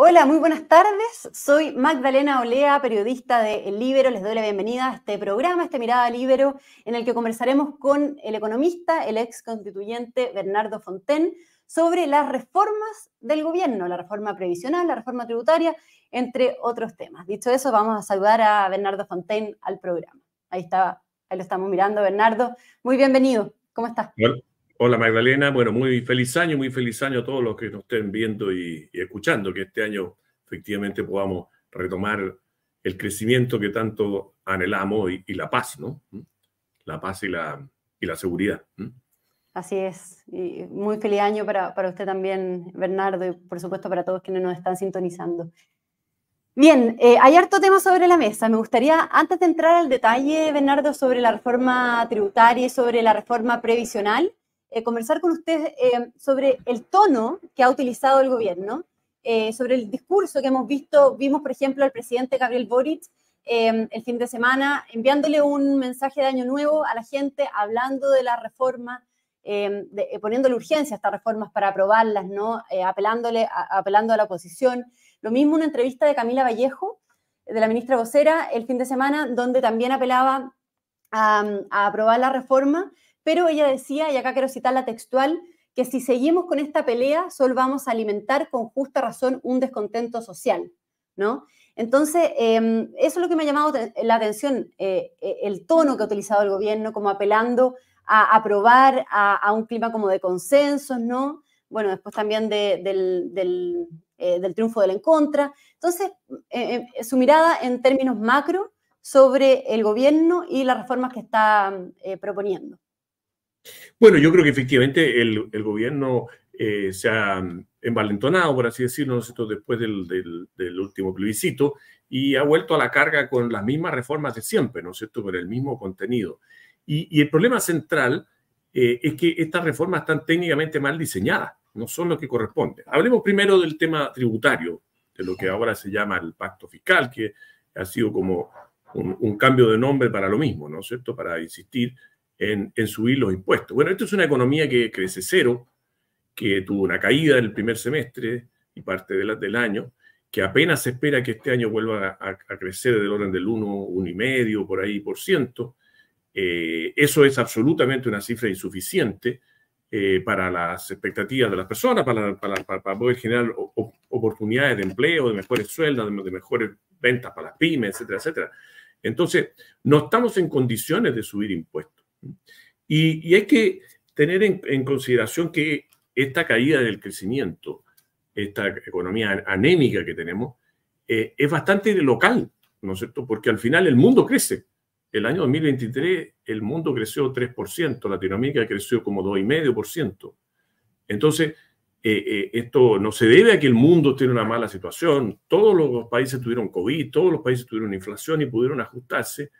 Hola, muy buenas tardes. Soy Magdalena Olea, periodista de El Libero. Les doy la bienvenida a este programa, este Mirada Libero, en el que conversaremos con el economista, el ex constituyente Bernardo Fonten, sobre las reformas del gobierno, la reforma previsional, la reforma tributaria, entre otros temas. Dicho eso, vamos a saludar a Bernardo Fonten al programa. Ahí está, ahí lo estamos mirando, Bernardo. Muy bienvenido. ¿Cómo estás? Hola Magdalena, bueno, muy feliz año, muy feliz año a todos los que nos estén viendo y, escuchando, que este año efectivamente podamos retomar el crecimiento que tanto anhelamos y, la paz, ¿no? ¿Mm? La paz y la, y la seguridad. ¿Mm? Así es, muy feliz año para, para usted también, Bernardo, y por supuesto para todos quienes nos están sintonizando. Bien, eh, hay harto tema sobre la mesa. Me gustaría, antes de entrar al detalle, Bernardo, sobre la reforma tributaria y sobre la reforma previsional, eh, conversar con usted eh, sobre el tono que ha utilizado el gobierno, eh, sobre el discurso que hemos visto, vimos por ejemplo al presidente Gabriel Boric el fin de semana enviándole un mensaje de año nuevo a la gente, hablando de la reforma, poniéndole urgencia a estas reformas para aprobarlas, ¿no? apelándole, apelando a la oposición. Lo mismo una entrevista de Camila Vallejo, de la ministra vocera, el fin de semana, donde también apelaba a aprobar la reforma, pero ella decía, y acá quiero citar la textual, que si seguimos con esta pelea, solo vamos a alimentar con justa razón un descontento social, ¿no? Entonces, em, eso es lo que me ha llamado la atención, eh, eh, el tono que ha utilizado el gobierno, como apelando a aprobar a, un clima como de consensos, ¿no? Bueno, después también del, eh, del, triunfo del en contra. Entonces, su mirada en términos macro sobre el gobierno y las reformas que está proponiendo. Bueno, yo creo que efectivamente el, gobierno eh, se ha envalentonado, por así decirlo, después del, último plebiscito y ha vuelto a la carga con las mismas reformas de siempre, ¿no es cierto?, con el mismo contenido. Y, el problema central eh, es que estas reformas están técnicamente mal diseñadas, no son lo que corresponde. Hablemos primero del tema tributario, de lo que ahora se llama el pacto fiscal, que ha sido como un, un cambio de nombre para lo mismo, ¿no es cierto?, para insistir en, subir los impuestos. Bueno, esto es una economía que crece cero, que tuvo una caída en el primer semestre y parte del año, que apenas se espera que este año vuelva a, crecer del orden del 1, 1,5 por ahí por ciento. Eh, eso es absolutamente una cifra insuficiente eh, para las expectativas de las personas, para, para, poder generar oportunidades de empleo, de mejores sueldos, de, de mejores ventas para las pymes, etcétera, etcétera. Entonces, no estamos en condiciones de subir impuestos. Y, hay que tener en, consideración que esta caída del crecimiento, esta economía anémica que tenemos, eh, es bastante local, ¿no es cierto? Porque al final el mundo crece. El año 2023 el mundo creció 3%, Latinoamérica creció como 2,5%. Entonces, eh, eh, esto no se debe a que el mundo tiene una mala situación. Todos los países tuvieron COVID, todos los países tuvieron inflación y pudieron ajustarse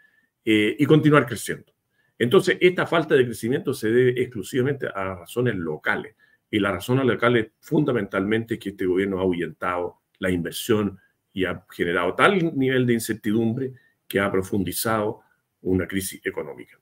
y continuar creciendo. Entonces, esta falta de crecimiento se debe exclusivamente a razones locales. Y la razón local es fundamentalmente que este gobierno ha ahuyentado la inversión y ha generado tal nivel de incertidumbre que ha profundizado una crisis económica.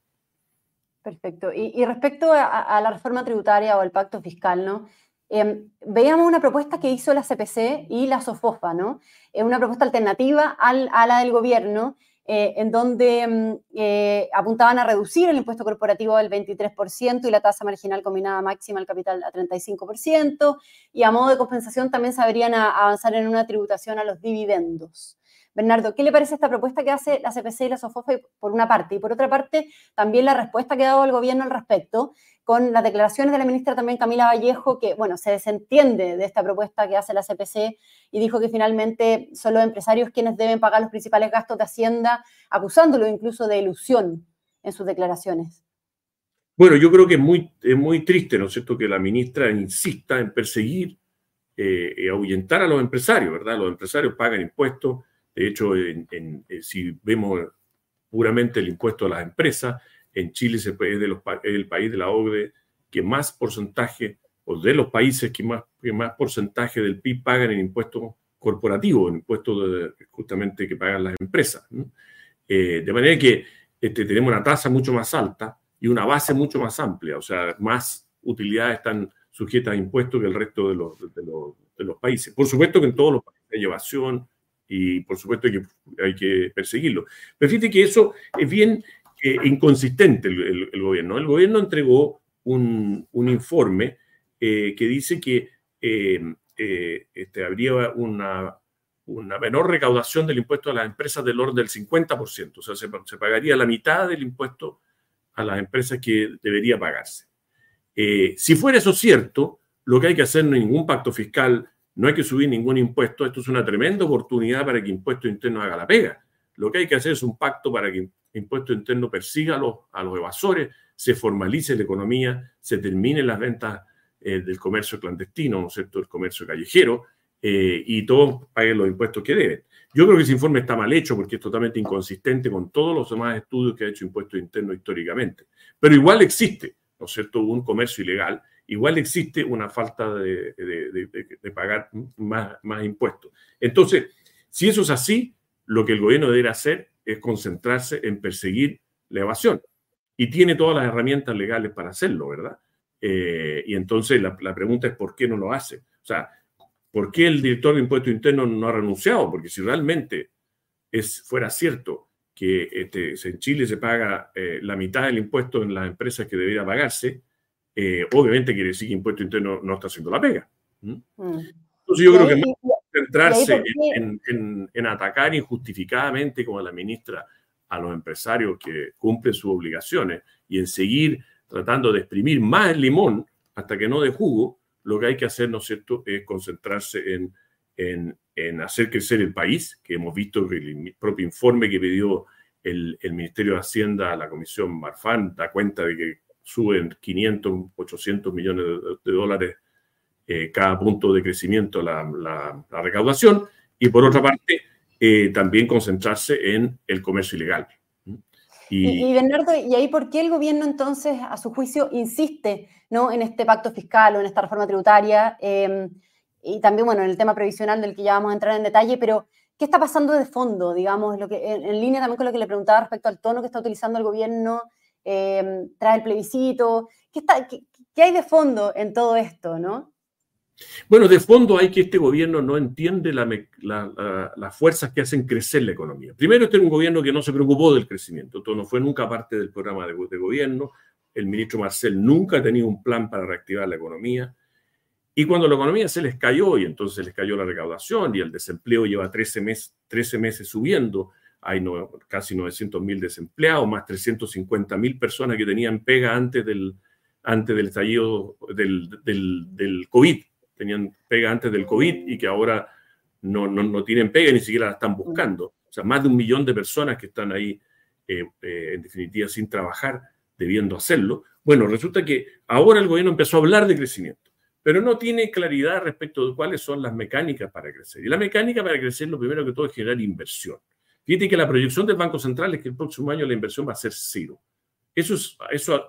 Perfecto. Y, respecto a, la reforma tributaria o el pacto fiscal, ¿no? Em, veíamos una propuesta que hizo la CPC y la SOFOFA, ¿no? Es una propuesta alternativa al, a la del gobierno eh, en donde mm, eh, apuntaban a reducir el impuesto corporativo del 23% y la tasa marginal combinada máxima al capital a 35%, y a modo de compensación también sabrían avanzar en una tributación a los dividendos. Bernardo, ¿qué le parece esta propuesta que hace la CPC y la SOFOFA por una parte? Y por otra parte, también la respuesta que ha dado el gobierno al respecto, con las declaraciones de la ministra también Camila Vallejo, que, bueno, se desentiende de esta propuesta que hace la CPC y dijo que finalmente son los empresarios quienes deben pagar los principales gastos de Hacienda, acusándolo incluso de ilusión en sus declaraciones. Bueno, yo creo que es muy, muy triste, ¿no es cierto?, que la ministra insista en perseguir eh, y ahuyentar a los empresarios, ¿verdad? Los empresarios pagan impuestos, de hecho, en, eh, si vemos puramente el impuesto a las empresas, en Chile es el país de la OCDE que más porcentaje, o de los países que más, que más porcentaje del PIB pagan en impuestos corporativos, en impuestos justamente que pagan las empresas. Eh, de manera que este, tenemos una tasa mucho más alta y una base mucho más amplia, o sea, más utilidades están sujetas a impuestos que el resto de los, de los, de los países. Por supuesto que en todos los países evasión y por supuesto hay que, hay que perseguirlo. Pero fíjate que eso es bien eh, inconsistente el, gobierno. El gobierno entregó un, un informe eh, que dice que eh, este, habría una, una, menor recaudación del impuesto a las empresas del orden del 50%, o sea, se, se pagaría la mitad del impuesto a las empresas que debería pagarse. si fuera eso cierto, lo que hay que hacer no es ningún pacto fiscal, no hay que subir ningún impuesto. Esto es una tremenda oportunidad para que Impuesto Interno haga la pega. Lo que hay que hacer es un pacto para que Impuesto Interno persiga a los, evasores, se formalice la economía, se terminen las ventas eh, del comercio clandestino, ¿no es cierto?, el comercio callejero, eh, y todos paguen los impuestos que deben. Yo creo que ese informe está mal hecho porque es totalmente inconsistente con todos los demás estudios que ha hecho Impuesto Interno históricamente. Pero igual existe, ¿no es cierto?, un comercio ilegal igual existe una falta de, pagar más, más, impuestos. Entonces, si eso es así, lo que el gobierno debe hacer es concentrarse en perseguir la evasión. Y tiene todas las herramientas legales para hacerlo, ¿verdad? Eh, y entonces la, pregunta es por qué no lo hace. O sea, ¿por qué el director de impuestos internos no ha renunciado? Porque si realmente es, fuera cierto que este, en Chile se paga eh, la mitad del impuesto en las empresas que debería pagarse, eh, obviamente quiere decir que impuesto interno no está haciendo la pega. Mm. Entonces yo creo que centrarse en, atacar injustificadamente, como la ministra, a los empresarios que cumplen sus obligaciones y en seguir tratando de exprimir más el limón hasta que no de jugo, lo que hay que hacer, ¿no es cierto?, es concentrarse en, en, hacer crecer el país, que hemos visto que el propio informe que pidió el, el Ministerio de Hacienda a la Comisión Marfan da cuenta de que suben 500, 800 millones de, dólares eh, cada punto de crecimiento la, la, recaudación, y por otra parte, eh, también concentrarse en el comercio ilegal. Y, Bernardo, ¿y ahí por qué el gobierno entonces, a su juicio, insiste ¿no? en este pacto fiscal o en esta reforma tributaria? Em, y también, bueno, en el tema previsional del que ya vamos a entrar en detalle, pero ¿qué está pasando de fondo, digamos, lo que, en, en línea también con lo que le preguntaba respecto al tono que está utilizando el gobierno Em, trae el plebiscito. ¿Qué, está, qué, hay de fondo en todo esto, no? Bueno, de fondo hay que este gobierno no entiende las fuerzas que hacen crecer la economía. Primero, este es un gobierno que no se preocupó del crecimiento, esto no fue nunca parte del programa de, gobierno. El ministro Marcel nunca ha tenido un plan para reactivar la economía. Y cuando la economía se les cayó y entonces les cayó la recaudación y el desempleo lleva 13, mes, 13 meses subiendo, hay casi 900 mil desempleados, más 350 mil personas que tenían pega antes del, antes del estallido del, COVID, tenían pega antes del COVID y que ahora no, no, tienen pega ni siquiera la están buscando. O sea, más de un millón de personas que están ahí, eh, eh, en definitiva, sin trabajar, debiendo hacerlo. Bueno, resulta que ahora el gobierno empezó a hablar de crecimiento, pero no tiene claridad respecto de cuáles son las mecánicas para crecer. Y la mecánica para crecer, lo primero que todo es generar inversión. Fíjate que la proyección del Banco Central es que el próximo año la inversión va a ser cero. Eso, es, eso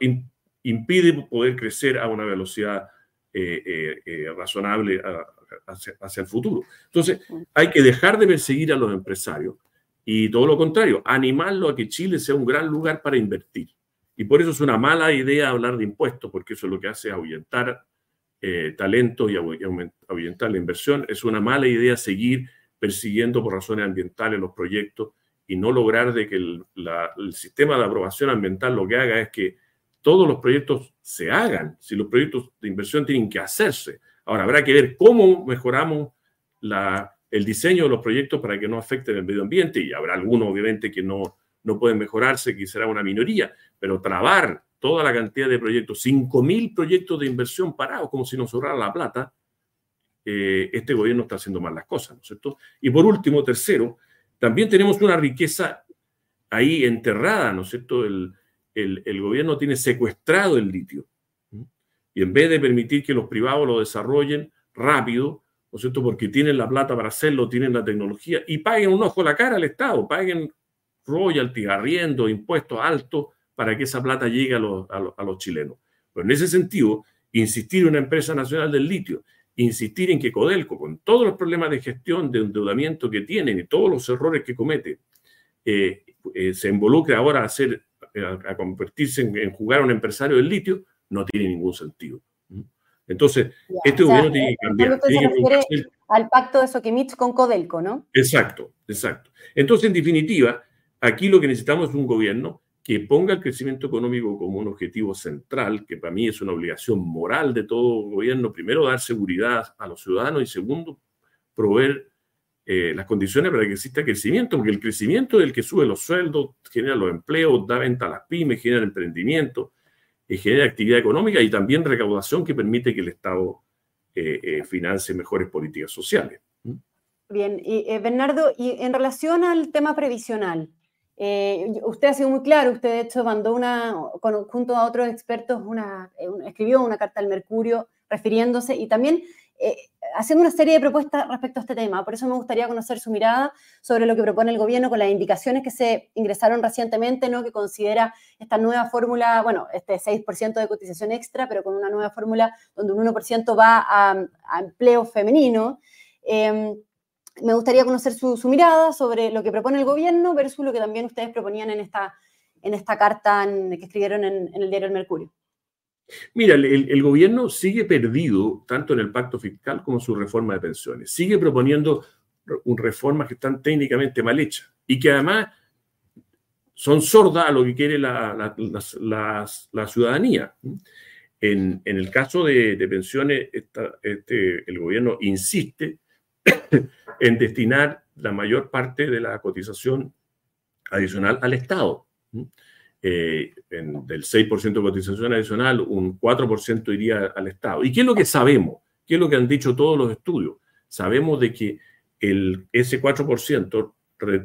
impide poder crecer a una velocidad eh, eh, eh, razonable hacia, el futuro. Entonces, hay que dejar de perseguir a los empresarios y todo lo contrario, animarlo a que Chile sea un gran lugar para invertir. Y por eso es una mala idea hablar de impuestos, porque eso es lo que hace ahuyentar talento y ahuyentar la inversión. Es una mala idea seguir persiguiendo por razones ambientales los proyectos y no lograr de que el, sistema de aprobación ambiental lo que haga es que todos los proyectos se hagan, si los proyectos de inversión tienen que hacerse. Ahora, habrá que ver cómo mejoramos el diseño de los proyectos para que no afecten el medio ambiente y habrá algunos, obviamente, que no, no pueden mejorarse, que será una minoría, pero trabar toda la cantidad de proyectos, 5.000 proyectos de inversión parados, como si nos sobrara la plata, eh, este gobierno está haciendo mal las cosas, ¿no es cierto? Y por último, tercero, también tenemos una riqueza ahí enterrada, ¿no es cierto? El, el, gobierno tiene secuestrado el litio. Y en vez de permitir que los privados lo desarrollen rápido, ¿no es cierto? Porque tienen la plata para hacerlo, tienen la tecnología y paguen un ojo a la cara al Estado, paguen royalties, arriendo, impuestos altos para que esa plata llegue a los, chilenos. Pero en ese sentido, insistir en una empresa nacional del litio insistir en que Codelco, con todos los problemas de gestión, de endeudamiento que tienen y todos los errores que comete, eh, eh, se involucre ahora a, hacer, a, convertirse en, jugar a un empresario del litio, no tiene ningún sentido. Entonces, este gobierno tiene que cambiar, tiene que al pacto de Soquimich con Codelco, ¿no? Exacto, exacto. Entonces, en definitiva, aquí lo que necesitamos es un gobierno que ponga el crecimiento económico como un objetivo central, que para mí es una obligación moral de todo gobierno, primero dar seguridad a los ciudadanos y segundo, proveer eh, las condiciones para que exista crecimiento, porque el crecimiento es el que sube los sueldos, genera los empleos, da venta a las pymes, genera emprendimiento, y genera actividad económica y también recaudación que permite que el Estado eh, eh, financie mejores políticas sociales. Bien, y, Bernardo, y en relación al tema previsional, eh, usted ha sido muy claro, usted de hecho mandó una, junto a otros expertos, una, eh, escribió una carta al Mercurio refiriéndose y también eh, haciendo una serie de propuestas respecto a este tema. Por eso me gustaría conocer su mirada sobre lo que propone el gobierno con las indicaciones que se ingresaron recientemente, ¿no? que considera esta nueva fórmula, bueno, este 6% de cotización extra, pero con una nueva fórmula donde un 1% va a, empleo femenino. Em, me gustaría conocer su, mirada sobre lo que propone el gobierno versus lo que también ustedes proponían en esta, en esta carta que escribieron en, el diario El Mercurio. Mira, el, gobierno sigue perdido tanto en el pacto fiscal como en su reforma de pensiones. Sigue proponiendo reformas que están técnicamente mal hechas y que además son sordas a lo que quiere la, ciudadanía. En, el caso de, pensiones, este, el gobierno insiste en destinar la mayor parte de la cotización adicional al Estado. Eh, del 6% de cotización adicional, un 4% iría al Estado. ¿Y qué es lo que sabemos? ¿Qué es lo que han dicho todos los estudios? Sabemos de que el, ese 4%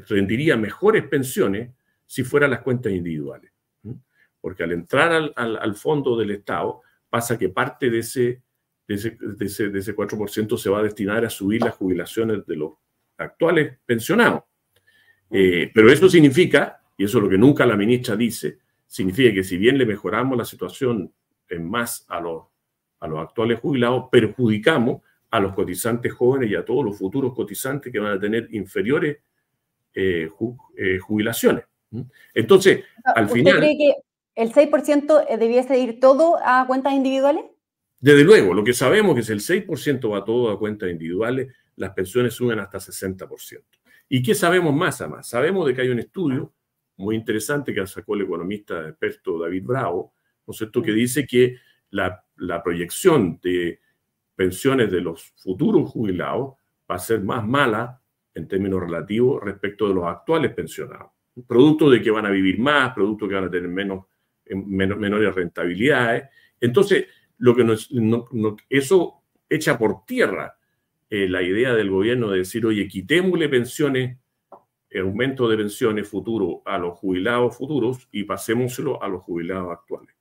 rendiría mejores pensiones si fueran las cuentas individuales. Porque al entrar al, al fondo del Estado, pasa que parte de ese de ese, de ese, 4% se va a destinar a subir las jubilaciones de los actuales pensionados. Eh, pero eso significa, y eso es lo que nunca la ministra dice, significa que si bien le mejoramos la situación en más a los, a los actuales jubilados, perjudicamos a los cotizantes jóvenes y a todos los futuros cotizantes que van a tener inferiores eh, eh, jubilaciones. Entonces, al final... ¿Usted cree que el 6% debiese ir todo a cuentas individuales? Desde luego, lo que sabemos es que si el 6% va todo a cuentas individuales, las pensiones suben hasta 60%. ¿Y qué sabemos más además? Sabemos de que hay un estudio muy interesante que sacó el economista experto David Bravo, ¿no es cierto?, que dice que la, la proyección de pensiones de los futuros jubilados va a ser más mala en términos relativos respecto de los actuales pensionados. Producto de que van a vivir más, producto de que van a tener menos, menos menores rentabilidades. Entonces, lo que nos, eso echa por tierra eh, la idea del gobierno de decir, oye, quitémosle pensiones, aumento de pensiones futuro a los jubilados futuros y pasémoslo a los jubilados actuales.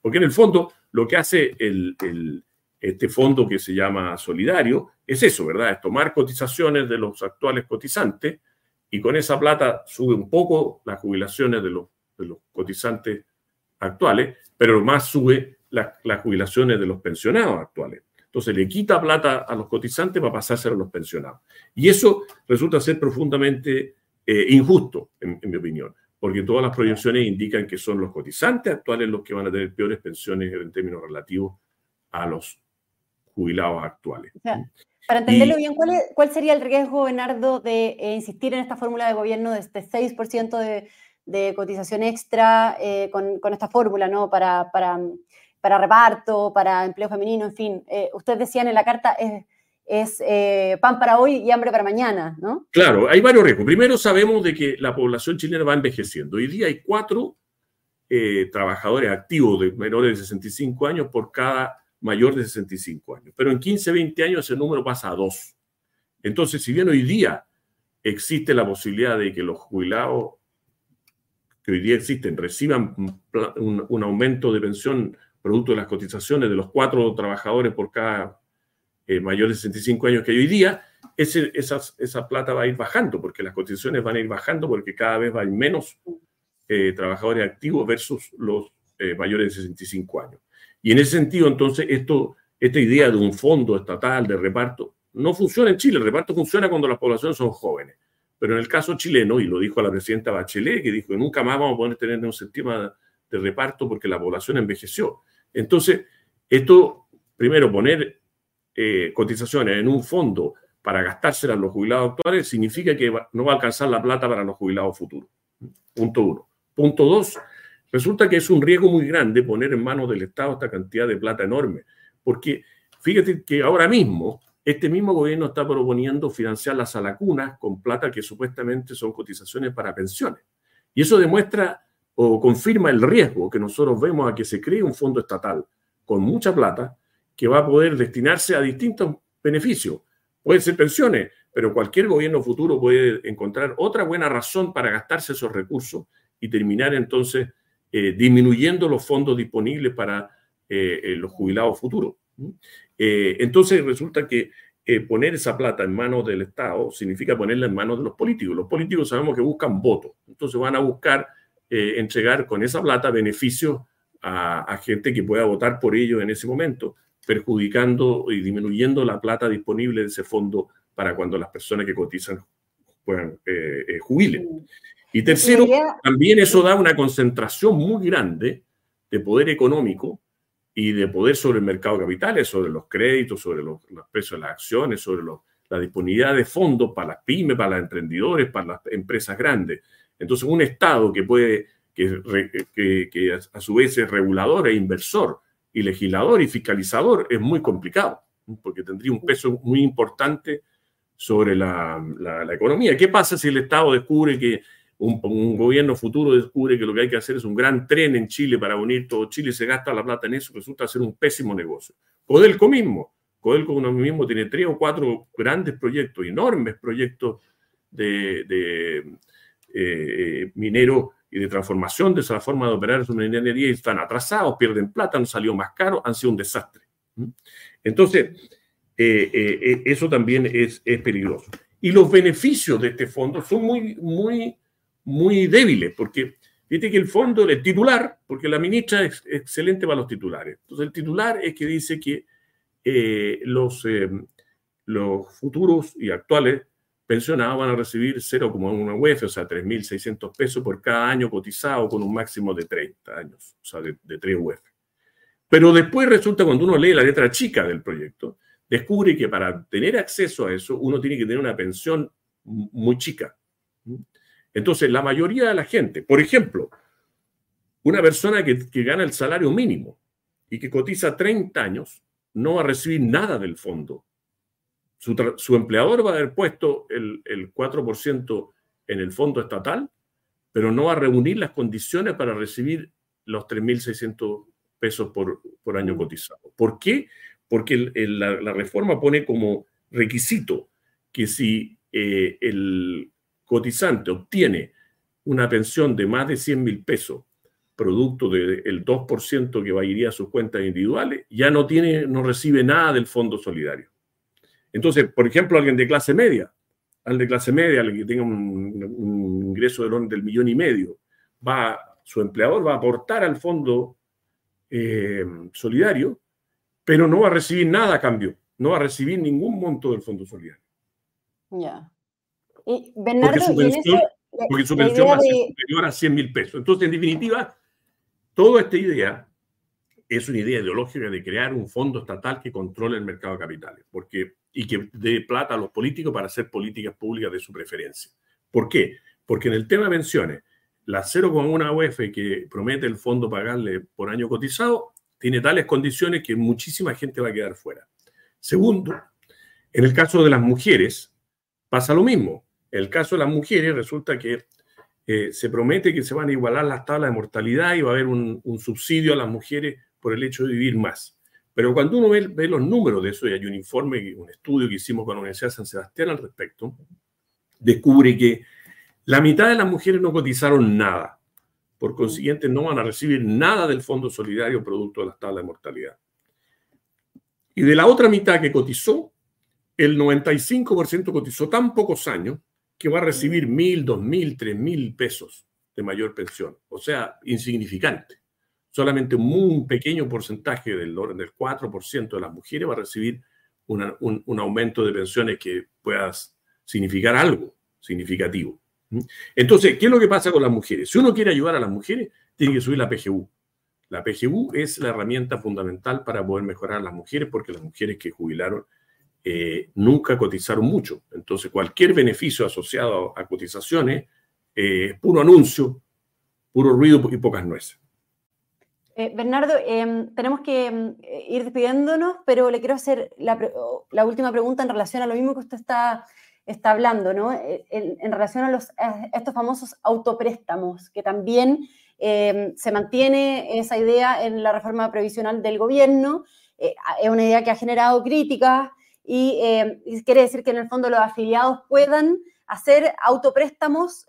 Porque en el fondo lo que hace el, este fondo que se llama solidario es eso, ¿verdad? Es tomar cotizaciones de los actuales cotizantes y con esa plata sube un poco las jubilaciones de los, de los cotizantes actuales, pero más sube las jubilaciones de los pensionados actuales. Entonces le quita plata a los cotizantes para pasárselo a los pensionados. Y eso resulta ser profundamente eh, injusto, en, mi opinión, porque todas las proyecciones indican que son los cotizantes actuales los que van a tener peores pensiones en términos relativos a los jubilados actuales. para entenderlo bien, ¿cuál, ¿cuál, sería el riesgo, Bernardo, de eh, insistir en esta fórmula de gobierno de este 6% de, de, cotización extra eh, con, con, esta fórmula, ¿no? Para, para para reparto, para empleo femenino, en fin. Eh, ustedes decían en la carta, es, eh, pan para hoy y hambre para mañana, ¿no? Claro, hay varios riesgos. Primero sabemos de que la población chilena va envejeciendo. Hoy día hay cuatro eh, trabajadores activos de menores de 65 años por cada mayor de 65 años. Pero en 15, 20 años ese número pasa a dos. Entonces, si bien hoy día existe la posibilidad de que los jubilados que hoy día existen reciban un aumento de pensión producto de las cotizaciones de los cuatro trabajadores por cada eh, mayor de 65 años que hay hoy día, ese, esa plata va a ir bajando, porque las cotizaciones van a ir bajando porque cada vez hay menos eh, trabajadores activos versus los eh, mayores de 65 años. Y en ese sentido, entonces, esto, esta idea de un fondo estatal de reparto no funciona en Chile. El reparto funciona cuando las poblaciones son jóvenes. Pero en el caso chileno, y lo dijo la presidenta Bachelet, que dijo que nunca más vamos a poder tener un sistema de reparto porque la población envejeció. Entonces, esto, primero, poner eh, cotizaciones en un fondo para gastársela a los jubilados actuales, significa que no va a alcanzar la plata para los jubilados futuros. Punto uno. Punto dos, resulta que es un riesgo muy grande poner en manos del Estado esta cantidad de plata enorme, porque fíjate que ahora mismo este mismo gobierno está proponiendo financiar las alacunas con plata que supuestamente son cotizaciones para pensiones. Y eso demuestra o confirma el riesgo que nosotros vemos a que se cree un fondo estatal con mucha plata que va a poder destinarse a distintos beneficios. Pueden ser pensiones, pero cualquier gobierno futuro puede encontrar otra buena razón para gastarse esos recursos y terminar entonces eh, disminuyendo los fondos disponibles para eh, eh, los jubilados futuros. entonces resulta que poner esa plata en manos del Estado significa ponerla en manos de los políticos. Los políticos sabemos que buscan votos, entonces van a buscar entregar con esa plata beneficios a, gente que pueda votar por ellos en ese momento, perjudicando y disminuyendo la plata disponible de ese fondo para cuando las personas que cotizan puedan jubilen. Y tercero, también eso da una concentración muy grande de poder económico y de poder sobre el mercado de capitales, sobre los créditos, sobre los, precios de las acciones, sobre la disponibilidad de fondos para las pymes, para los emprendedores, para las empresas grandes. Entonces, un Estado que puede, que, que, a su vez es regulador e inversor y legislador y fiscalizador, es muy complicado, porque tendría un peso muy importante sobre la, economía. ¿Qué pasa si el Estado descubre que un, gobierno futuro descubre que lo que hay que hacer es un gran tren en Chile para unir todo Chile y se gasta la plata en eso, resulta ser un pésimo negocio. Codelco mismo, Codelco mismo tiene tres o cuatro grandes proyectos, enormes proyectos de, de eh, minero y de transformación de esa forma de operar su minería y están atrasados, pierden plata, han salido más caros, han sido un desastre. Entonces, eh, eh, eso también es, es peligroso. Y los beneficios de este fondo son muy, muy muy débiles, porque fíjate que el fondo, el titular, porque la ministra es excelente para los titulares. Entonces, el titular es que dice que eh, los, eh, los futuros y actuales pensionados van a recibir 0,1 UF, o sea, 3.600 pesos por cada año cotizado con un máximo de 30 años, o sea, de, de 3 UF. Pero después resulta, cuando uno lee la letra chica del proyecto, descubre que para tener acceso a eso, uno tiene que tener una pensión muy chica. Entonces, la mayoría de la gente, por ejemplo, una persona que, gana el salario mínimo y que cotiza 30 años, no va a recibir nada del fondo. Su, empleador va a haber puesto el, 4% en el fondo estatal, pero no va a reunir las condiciones para recibir los 3.600 pesos por, año cotizado. ¿Por qué? Porque la, reforma pone como requisito que si eh, el cotizante obtiene una pensión de más de 100 mil pesos, producto del 2% que va a ir a sus cuentas individuales, ya no, tiene, no recibe nada del fondo solidario. Entonces, por ejemplo, alguien de clase media, alguien de clase media, alguien que tenga un, ingreso del, del millón y medio, va, su empleador va a aportar al fondo eh, solidario, pero no va a recibir nada a cambio, no va a recibir ningún monto del fondo solidario. Ya porque su pensión, va a ser superior a 100 mil pesos. Entonces, en definitiva, toda esta idea es una idea ideológica de crear un fondo estatal que controle el mercado de capitales porque, y que dé plata a los políticos para hacer políticas públicas de su preferencia. ¿Por qué? Porque en el tema de pensiones, la 0,1 UF que promete el fondo pagarle por año cotizado tiene tales condiciones que muchísima gente va a quedar fuera. Segundo, en el caso de las mujeres, pasa lo mismo el caso de las mujeres resulta que eh, se promete que se van a igualar las tablas de mortalidad y va a haber un, subsidio a las mujeres por el hecho de vivir más. Pero cuando uno ve, los números de eso, y hay un informe, un estudio que hicimos con la Universidad de San Sebastián al respecto, descubre que la mitad de las mujeres no cotizaron nada. Por consiguiente, no van a recibir nada del Fondo Solidario producto de las tablas de mortalidad. Y de la otra mitad que cotizó, el 95% cotizó tan pocos años que va a recibir mil, dos mil, tres mil pesos de mayor pensión. O sea, insignificante. Solamente un pequeño porcentaje del del 4% de las mujeres va a recibir un, aumento de pensiones que pueda significar algo significativo. ¿Mm? Entonces, ¿qué es lo que pasa con las mujeres? Si uno quiere ayudar a las mujeres, tiene que subir la PGU. La PGU es la herramienta fundamental para poder mejorar a las mujeres porque las mujeres que jubilaron eh, nunca cotizaron mucho. Entonces, cualquier beneficio asociado a cotizaciones es puro anuncio, puro ruido y pocas nueces. Eh, Bernardo, em, tenemos que em, ir despidiéndonos, pero le quiero hacer la, última pregunta en relación a lo mismo que usted está, hablando, ¿no? Eh, en, relación a, estos famosos autopréstamos, que también em, se mantiene esa idea en la reforma previsional del gobierno, eh, es una idea que ha generado críticas y, quiere decir que en el fondo los afiliados puedan hacer autopréstamos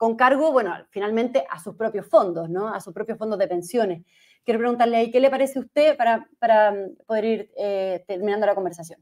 con cargo, bueno, finalmente a sus propios fondos, ¿no? A sus propios fondos de pensiones. Quiero preguntarle ahí, ¿qué le parece a usted para, para poder ir eh, terminando la conversación?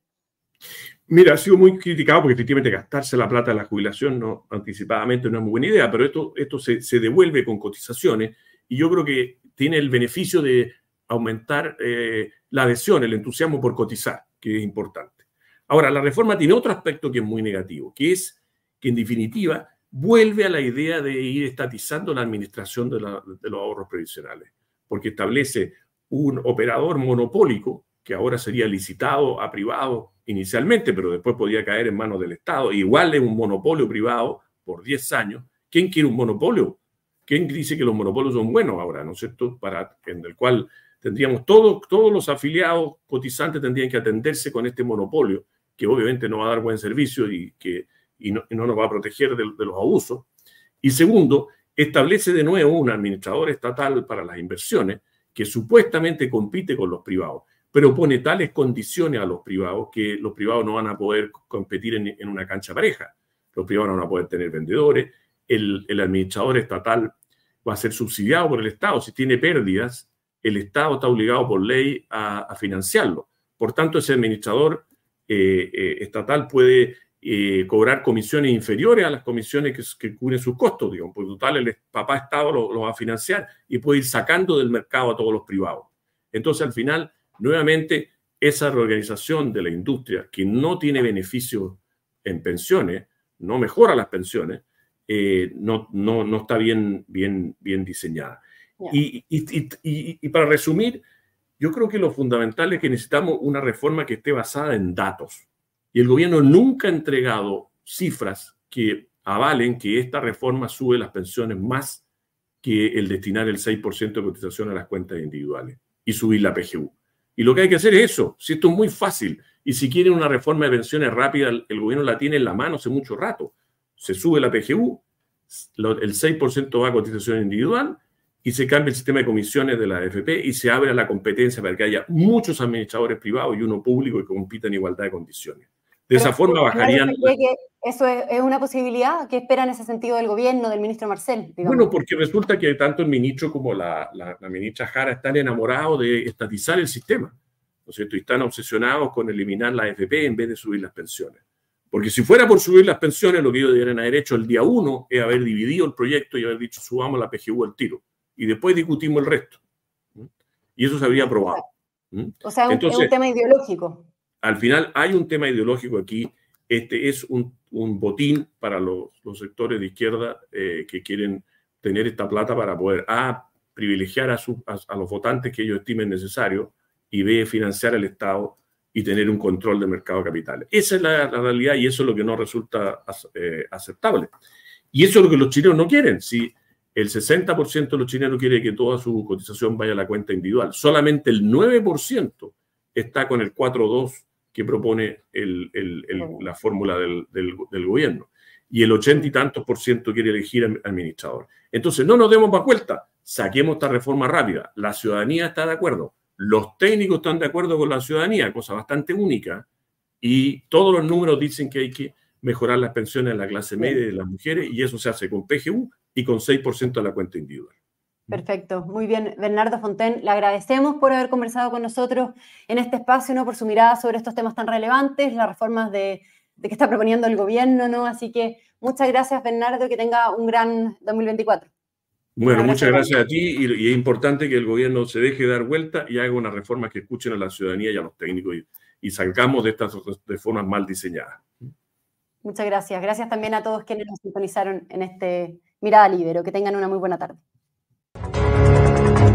Mira, ha sido muy criticado porque efectivamente gastarse la plata de la jubilación no, anticipadamente no es muy buena idea, pero esto, esto se, se devuelve con cotizaciones y yo creo que tiene el beneficio de aumentar eh, la adhesión, el entusiasmo por cotizar, que es importante. Ahora, la reforma tiene otro aspecto que es muy negativo, que es que en definitiva vuelve a la idea de ir estatizando la administración de, los ahorros previsionales, porque establece un operador monopólico que ahora sería licitado a privado inicialmente, pero después podría caer en manos del Estado. Igual es un monopolio privado por 10 años. ¿Quién quiere un monopolio? ¿Quién dice que los monopolios son buenos ahora, no es cierto? Para, en el cual tendríamos todos, todos los afiliados cotizantes tendrían que atenderse con este monopolio, que obviamente no va a dar buen servicio y que y no, nos va a proteger de, los abusos. Y segundo, establece de nuevo un administrador estatal para las inversiones que supuestamente compite con los privados, pero pone tales condiciones a los privados que los privados no van a poder competir en, una cancha pareja. Los privados no van a poder tener vendedores, el, administrador estatal va a ser subsidiado por el Estado. Si tiene pérdidas, el Estado está obligado por ley a, financiarlo. Por tanto, ese administrador eh, eh, estatal puede eh, cobrar comisiones inferiores a las comisiones que, cubren sus costos, digamos, porque total el papá Estado lo, va a financiar y puede ir sacando del mercado a todos los privados. Entonces, al final, nuevamente, esa reorganización de la industria que no tiene beneficios en pensiones, no mejora las pensiones, eh, no, no, no, está bien, bien, bien diseñada. Y, y, y, para resumir, yo creo que lo fundamental es que necesitamos una reforma que esté basada en datos. Y el gobierno nunca ha entregado cifras que avalen que esta reforma sube las pensiones más que el destinar el 6% de cotización a las cuentas individuales y subir la PGU. Y lo que hay que hacer es eso. Si esto es muy fácil y si quieren una reforma de pensiones rápida, el gobierno la tiene en la mano hace mucho rato. Se sube la PGU, el 6% va a cotización individual y se cambia el sistema de comisiones de la AFP y se abre la competencia para que haya muchos administradores privados y uno público que compita en igualdad de condiciones. De esa forma bajarían... ¿Eso es, una posibilidad? ¿Qué espera en ese sentido del gobierno, del ministro Marcel? Bueno, porque resulta que tanto el ministro como la, ministra Jara están enamorados de estatizar el sistema, ¿no es cierto? Y están obsesionados con eliminar la AFP en vez de subir las pensiones. Porque si fuera por subir las pensiones, lo que ellos deberían haber hecho el día uno es haber dividido el proyecto y haber dicho subamos la PGU al tiro. Y después discutimos el resto. Y eso se habría aprobado. O sea, es un tema ideológico al final hay un tema ideológico aquí. Este es un, botín para los, sectores de izquierda eh, que quieren tener esta plata para poder, privilegiar a, los votantes que ellos estimen necesario y B, financiar al Estado y tener un control del mercado de capitales. Esa es la, realidad y eso es lo que no resulta eh, aceptable. Y eso es lo que los chilenos no quieren. Si el 60% de los chilenos quiere que toda su cotización vaya a la cuenta individual, solamente el 9% está con el 4.2 que propone la fórmula del, gobierno. Y el ochenta y tantos por ciento quiere elegir administrador. Entonces, no nos demos más vuelta, saquemos esta reforma rápida. La ciudadanía está de acuerdo, los técnicos están de acuerdo con la ciudadanía, cosa bastante única, y todos los números dicen que hay que mejorar las pensiones de la clase media y de las mujeres, y eso se hace con PGU y con 6% de la cuenta individual. Perfecto, muy bien. Bernardo Fonten, le agradecemos por haber conversado con nosotros en este espacio, ¿no? por su mirada sobre estos temas tan relevantes, las reformas de, que está proponiendo el gobierno, ¿no? Así que muchas gracias, Bernardo, que tenga un gran 2024. Bueno, muchas gracias a ti y, es importante que el gobierno se deje dar vuelta y haga unas reformas que escuchen a la ciudadanía y a los técnicos y, y salgamos de estas reformas mal diseñadas. Muchas gracias. Gracias también a todos quienes nos sintonizaron en este Mirada Libero. Que tengan una muy buena tarde.